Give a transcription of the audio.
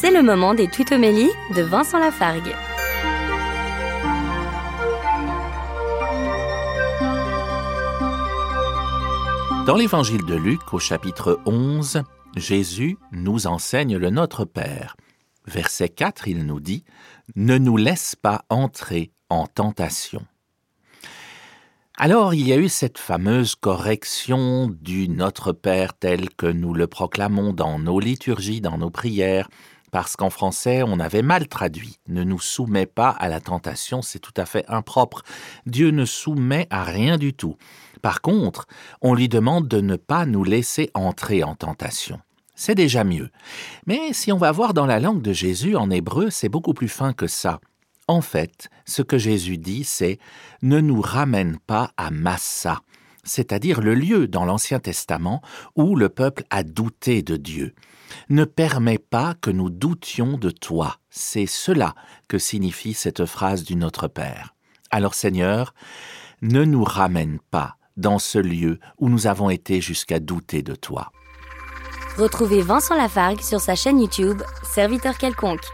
C'est le moment des tutomélies de Vincent Lafargue. Dans l'évangile de Luc, au chapitre 11, Jésus nous enseigne le Notre Père. Verset 4, il nous dit Ne nous laisse pas entrer en tentation. Alors il y a eu cette fameuse correction du Notre Père tel que nous le proclamons dans nos liturgies, dans nos prières, parce qu'en français on avait mal traduit. Ne nous soumet pas à la tentation, c'est tout à fait impropre. Dieu ne soumet à rien du tout. Par contre, on lui demande de ne pas nous laisser entrer en tentation. C'est déjà mieux. Mais si on va voir dans la langue de Jésus en hébreu, c'est beaucoup plus fin que ça. En fait, ce que Jésus dit, c'est Ne nous ramène pas à Massa, c'est-à-dire le lieu dans l'Ancien Testament où le peuple a douté de Dieu. Ne permets pas que nous doutions de toi. C'est cela que signifie cette phrase du Notre Père. Alors Seigneur, ne nous ramène pas dans ce lieu où nous avons été jusqu'à douter de toi. Retrouvez Vincent Lafargue sur sa chaîne YouTube, Serviteur quelconque.